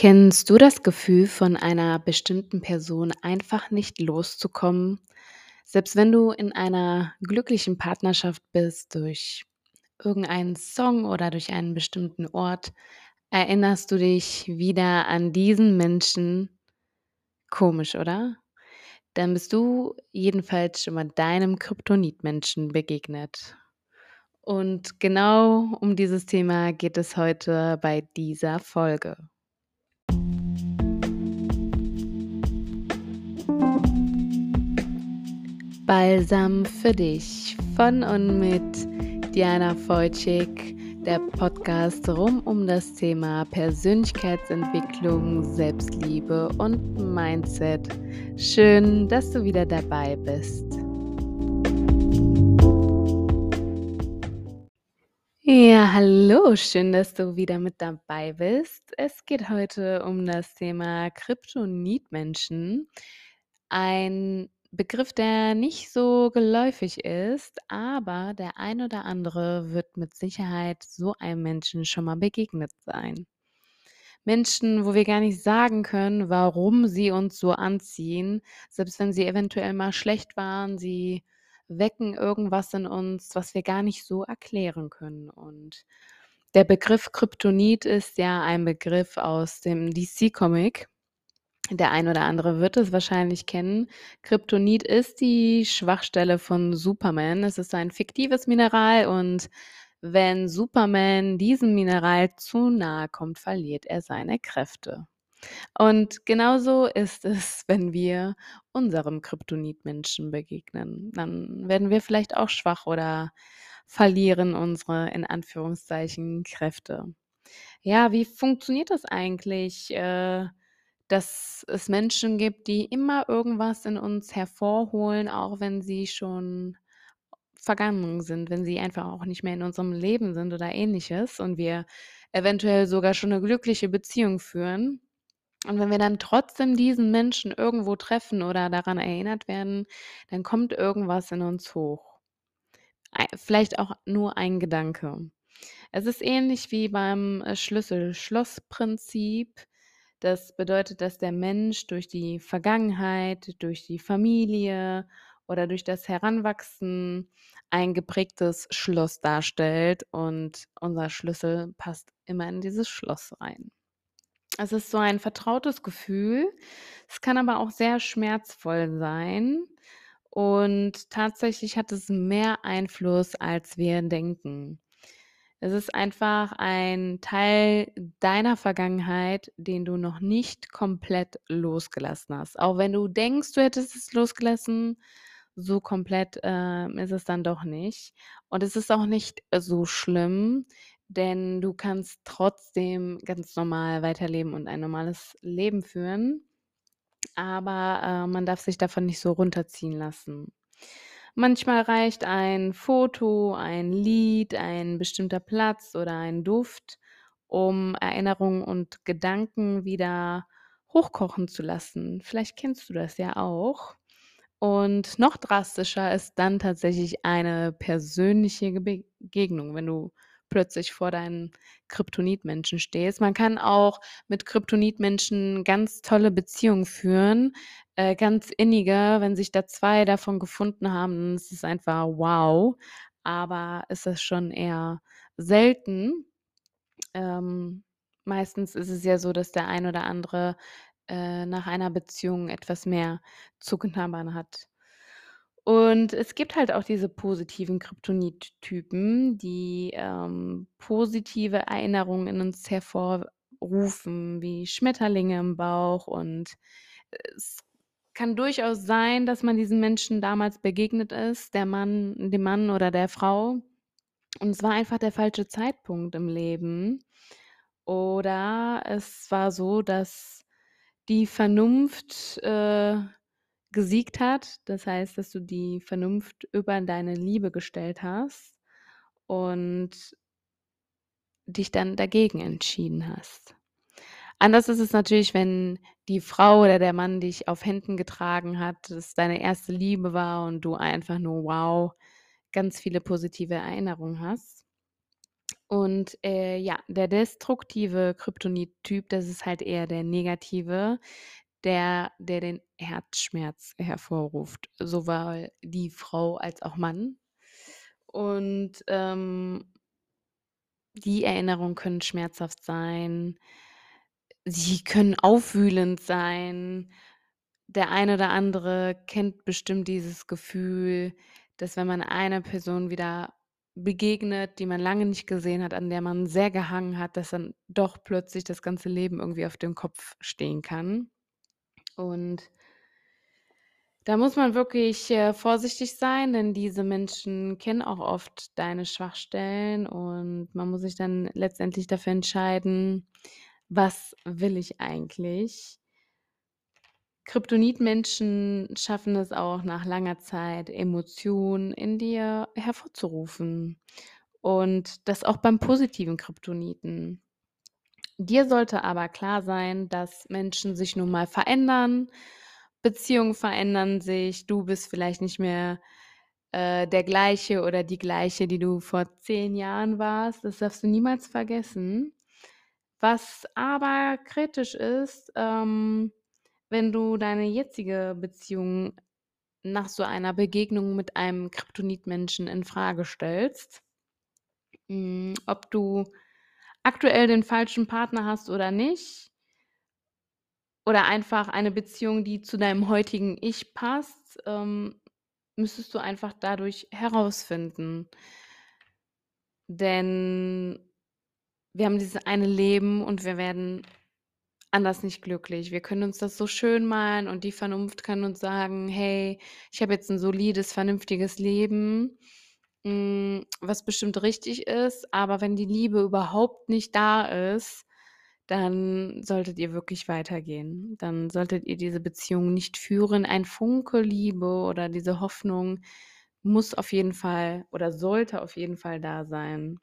Kennst du das Gefühl, von einer bestimmten Person einfach nicht loszukommen? Selbst wenn du in einer glücklichen Partnerschaft bist, durch irgendeinen Song oder durch einen bestimmten Ort, erinnerst du dich wieder an diesen Menschen. Komisch, oder? Dann bist du jedenfalls schon mal deinem Kryptonitmenschen begegnet. Und genau um dieses Thema geht es heute bei dieser Folge. Balsam für dich von und mit Diana Wojcik, der Podcast rum um das Thema Persönlichkeitsentwicklung, Selbstliebe und Mindset. Schön, dass du wieder dabei bist. Ja, hallo, schön, dass du wieder mit dabei bist. Es geht heute um das Thema Kryptonitmenschen. Ein Begriff, der nicht so geläufig ist, aber der ein oder andere wird mit Sicherheit so einem Menschen schon mal begegnet sein. Menschen, wo wir gar nicht sagen können, warum sie uns so anziehen, selbst wenn sie eventuell mal schlecht waren, sie wecken irgendwas in uns, was wir gar nicht so erklären können. Und der Begriff Kryptonit ist ja ein Begriff aus dem DC-Comic. Der ein oder andere wird es wahrscheinlich kennen. Kryptonit ist die Schwachstelle von Superman. Es ist ein fiktives Mineral und wenn Superman diesem Mineral zu nahe kommt, verliert er seine Kräfte. Und genauso ist es, wenn wir unserem Kryptonitmenschen begegnen. Dann werden wir vielleicht auch schwach oder verlieren unsere in Anführungszeichen Kräfte. Ja, wie funktioniert das eigentlich? Äh, dass es Menschen gibt, die immer irgendwas in uns hervorholen, auch wenn sie schon vergangen sind, wenn sie einfach auch nicht mehr in unserem Leben sind oder ähnliches und wir eventuell sogar schon eine glückliche Beziehung führen. Und wenn wir dann trotzdem diesen Menschen irgendwo treffen oder daran erinnert werden, dann kommt irgendwas in uns hoch. Vielleicht auch nur ein Gedanke. Es ist ähnlich wie beim äh, Schlüssel-Schloss-Prinzip. Das bedeutet, dass der Mensch durch die Vergangenheit, durch die Familie oder durch das Heranwachsen ein geprägtes Schloss darstellt und unser Schlüssel passt immer in dieses Schloss rein. Es ist so ein vertrautes Gefühl. Es kann aber auch sehr schmerzvoll sein und tatsächlich hat es mehr Einfluss, als wir denken. Es ist einfach ein Teil deiner Vergangenheit, den du noch nicht komplett losgelassen hast. Auch wenn du denkst, du hättest es losgelassen, so komplett, ähm, ist es dann doch nicht. Und es ist auch nicht so schlimm, denn du kannst trotzdem ganz normal weiterleben und ein normales Leben führen. Aber, äh, man darf sich davon nicht so runterziehen lassen. Manchmal reicht ein Foto, ein Lied, ein bestimmter Platz oder ein Duft, um Erinnerungen und Gedanken wieder hochkochen zu lassen. Vielleicht kennst du das ja auch. Und noch drastischer ist dann tatsächlich eine persönliche Begegnung, wenn du plötzlich vor deinen Kryptonitmenschen stehst. Man kann auch mit Kryptonitmenschen ganz tolle Beziehungen führen, äh, ganz innige. Wenn sich da zwei davon gefunden haben, ist es einfach wow. Aber ist das schon eher selten. Ähm, meistens ist es ja so, dass der ein oder andere äh, nach einer Beziehung etwas mehr zu hat. Und es gibt halt auch diese positiven Kryptonit-Typen, die, ähm, positive Erinnerungen in uns hervorrufen, wie Schmetterlinge im Bauch. Und es kann durchaus sein, dass man diesen Menschen damals begegnet ist, der Mann dem Mann oder der Frau. Und es war einfach der falsche Zeitpunkt im Leben. Oder es war so, dass die Vernunft, äh gesiegt hat. Das heißt, dass du die Vernunft über deine Liebe gestellt hast und dich dann dagegen entschieden hast. Anders ist es natürlich, wenn die Frau oder der Mann dich auf Händen getragen hat, es deine erste Liebe war und du einfach nur wow, ganz viele positive Erinnerungen hast. Und, äh, ja, der destruktive Kryptonit-Typ, das ist halt eher der negative, der der den Herzschmerz hervorruft, sowohl die Frau als auch Mann. Und, ähm die Erinnerungen können schmerzhaft sein. Sie können aufwühlend sein. Der eine oder andere kennt bestimmt dieses Gefühl, dass wenn man einer Person wieder begegnet, die man lange nicht gesehen hat, an der man sehr gehangen hat, dass dann doch plötzlich das ganze Leben irgendwie auf dem Kopf stehen kann. Und da muss man wirklich, äh, vorsichtig sein, denn diese Menschen kennen auch oft deine Schwachstellen und man muss sich dann letztendlich dafür entscheiden: „Was will ich eigentlich?“ Kryptonitmenschen schaffen es auch nach langer Zeit, Emotionen in dir hervorzurufen und das auch beim positiven Kryptoniten. Dir sollte aber klar sein, dass Menschen sich nun mal verändern, Beziehungen verändern sich, du bist vielleicht nicht mehr, äh, der Gleiche oder die Gleiche, die du vor 10 Jahren warst. Das darfst du niemals vergessen. Was aber kritisch ist, ähm, wenn du deine jetzige Beziehung nach so einer Begegnung mit einem Kryptonitmenschen infrage stellst. Hm, ob du aktuell den falschen Partner hast oder nicht oder einfach eine Beziehung, die zu deinem heutigen Ich passt, ähm, müsstest du einfach dadurch herausfinden. Denn wir haben dieses eine Leben und wir werden anders nicht glücklich. Wir können uns das so schön malen und die Vernunft kann uns sagen: „Hey, ich habe jetzt 'n solides, vernünftiges Leben, hm, was bestimmt richtig ist.“ Aber wenn die Liebe überhaupt nicht da ist, dann solltet ihr wirklich weitergehen. Dann solltet ihr diese Beziehung nicht führen. Ein Funke Liebe oder diese Hoffnung muss auf jeden Fall oder sollte auf jeden Fall da sein.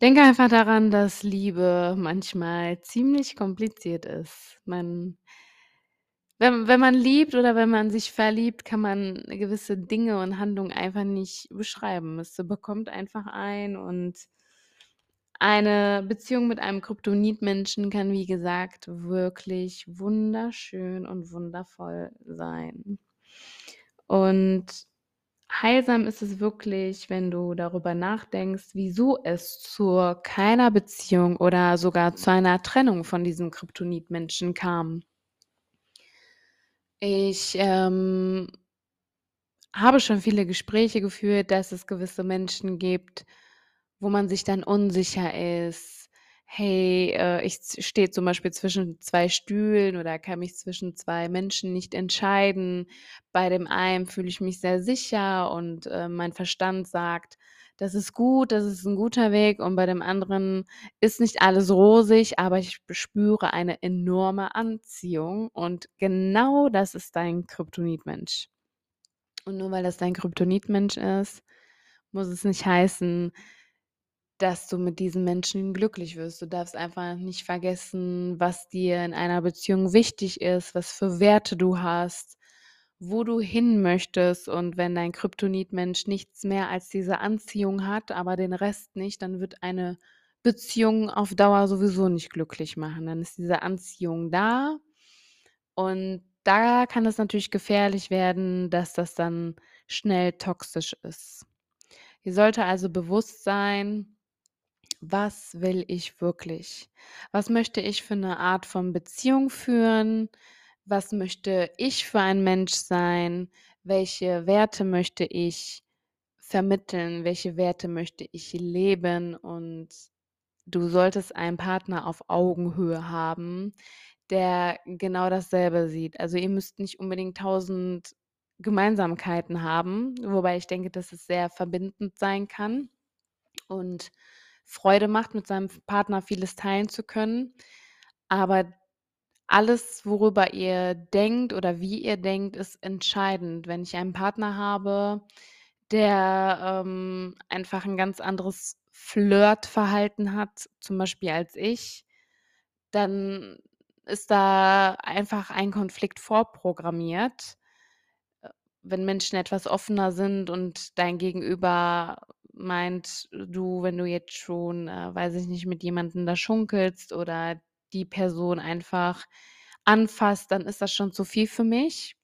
Denke einfach daran, dass Liebe manchmal ziemlich kompliziert ist. Man wenn wenn man liebt oder wenn man sich verliebt, kann man gewisse Dinge und Handlungen einfach nicht beschreiben. Es bekommt einfach einen und eine Beziehung mit einem Kryptonitmenschen kann, wie gesagt, wirklich wunderschön und wundervoll sein. Und heilsam ist es wirklich, wenn du darüber nachdenkst, wieso es zu keiner Beziehung oder sogar zu einer Trennung von diesem Kryptonitmenschen kam. Ich, ähm habe schon viele Gespräche geführt, dass es gewisse Menschen gibt, wo man sich dann unsicher ist: „Hey, äh, ich stehe zum Beispiel zwischen 2 Stühlen oder kann mich zwischen 2 Menschen nicht entscheiden. Bei dem einen fühle ich mich sehr sicher und, äh, mein Verstand sagt: „Das ist gut, das ist 'n guter Weg.“ Und bei dem anderen ist nicht alles rosig, aber ich spüre eine enorme Anziehung und genau das ist dein Kryptonitmensch. Und nur weil das dein Kryptonitmensch ist, muss es nicht heißen, dass du mit diesem Menschen glücklich wirst. Du darfst einfach nicht vergessen, was dir in einer Beziehung wichtig ist, was für Werte du hast, wo du hin möchtest. Und wenn dein Kryptonitmensch nichts mehr als diese Anziehung hat, aber den Rest nicht, dann wird eine Beziehung auf Dauer sowieso nicht glücklich machen. Dann ist diese Anziehung da und da kann es natürlich gefährlich werden, dass das dann schnell toxisch ist. Dir sollte also bewusst sein: „Was will ich wirklich? Was möchte ich für 'ne Art von Beziehung führen? Was möchte ich für ein Mensch sein? Welche Werte möchte ich vermitteln? Welche Werte möchte ich leben?“ Und du solltest einen Partner auf Augenhöhe haben, der genau dasselbe sieht. Also, ihr müsst nicht unbedingt 1.000 Gemeinsamkeiten haben, wobei ich denke, dass es sehr verbindend sein kann und Freude macht, mit seinem Partner vieles teilen zu können. Aber alles, worüber ihr denkt oder wie ihr denkt, ist entscheidend. Wenn ich einen Partner habe, der, ähm, einfach 'n ganz anderes Flirtverhalten hat, zum Beispiel als ich, dann ist da einfach ein Konflikt vorprogrammiert. Äh, wenn Menschen etwas offener sind und dein Gegenüber meint du, wenn du jetzt schon, äh, weiß ich nicht, mit jemandem da schunkelst oder die Person einfach anfasst, dann ist das schon zu viel für mich.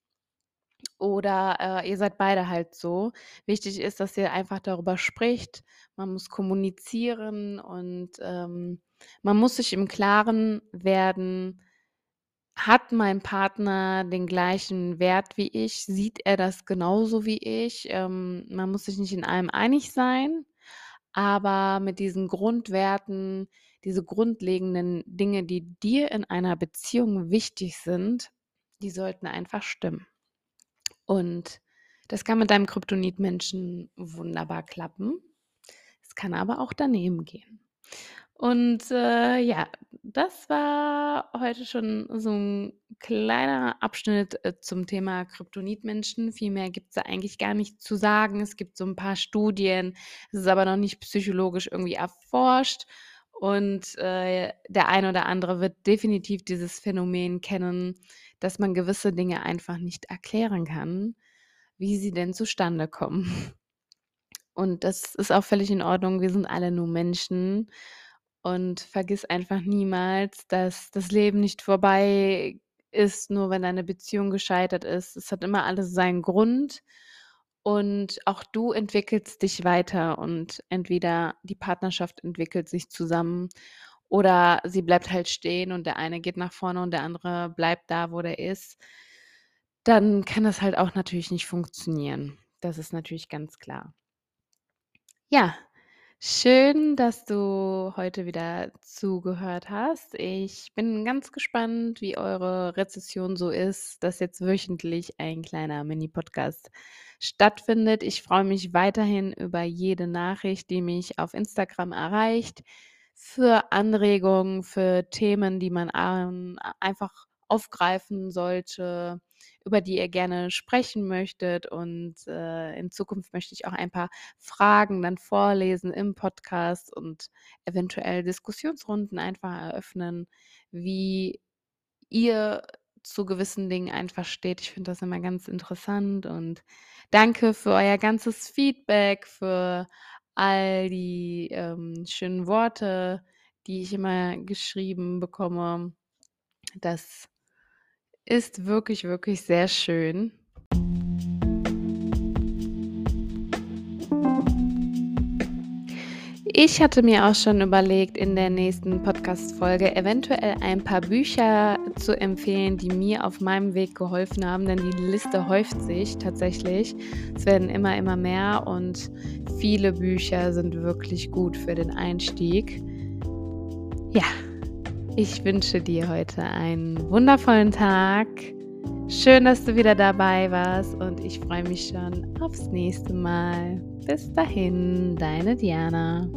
Oder, äh, ihr seid beide halt so. Wichtig ist, dass ihr einfach darüber spricht. Man muss kommunizieren und, ähm, man muss sich im Klaren werden hat mein Partner den gleichen Wert wie ich? Sieht er das genauso wie ich? Ähm, man muss sich nicht in allem einig sein, aber mit diesen Grundwerten, diese grundlegenden Dinge, die dir in einer Beziehung wichtig sind, die sollten einfach stimmen. Und das kann mit deinem Kryptonit-Menschen wunderbar klappen. Es kann aber auch daneben gehen. Und, äh, ja, das war heute schon so ein kleiner Abschnitt, äh, zum Thema Kryptonitmenschen. Viel mehr gibt's da eigentlich gar nicht zu sagen. Es gibt so ein paar Studien, es ist aber noch nicht psychologisch irgendwie erforscht und, äh, der eine oder andere wird definitiv dieses Phänomen kennen, dass man gewisse Dinge einfach nicht erklären kann, wie sie denn zustande kommen. Und das ist auch völlig in Ordnung. Wir sind alle nur Menschen und vergiss einfach niemals, dass das Leben nicht vorbei ist, nur wenn deine Beziehung gescheitert ist. Es hat immer alles seinen Grund und auch du entwickelst dich weiter und entweder die Partnerschaft entwickelt sich zusammen oder sie bleibt halt stehen und der eine geht nach vorne und der andere bleibt da, wo der ist. Dann kann das halt auch natürlich nicht funktionieren. Das ist natürlich ganz klar. Ja, Schön, dass du heute wieder zugehört hast. Ich bin ganz gespannt, wie eure Rezession so ist, dass jetzt wöchentlich ein kleiner Mini-Podcast stattfindet. Ich freue mich weiterhin über jede Nachricht, die mich auf Instagram erreicht, für Anregungen, für Themen, die man einfach aufgreifen sollte, über die ihr gerne sprechen möchtet. Und äh, in Zukunft möchte ich auch ein paar Fragen dann vorlesen im Podcast und eventuell Diskussionsrunden einfach eröffnen, wie ihr zu gewissen Dingen einfach steht. Ich finde das immer ganz interessant und danke für euer ganzes Feedback, für all die ähm, schönen Worte, die ich immer geschrieben bekomme. Das ist wirklich, wirklich sehr schön. Ich hatte mir auch schon überlegt, in der nächsten Podcast-Folge eventuell ein paar Bücher zu empfehlen, die mir auf meinem Weg geholfen haben, denn die Liste häuft sich tatsächlich. Es werden immer, immer mehr und viele Bücher sind wirklich gut für den Einstieg. Ja, ich wünsche dir heute einen wundervollen Tag. Schön, dass du wieder dabei warst und ich freue mich schon aufs nächste Mal. Bis dahin, deine Diana.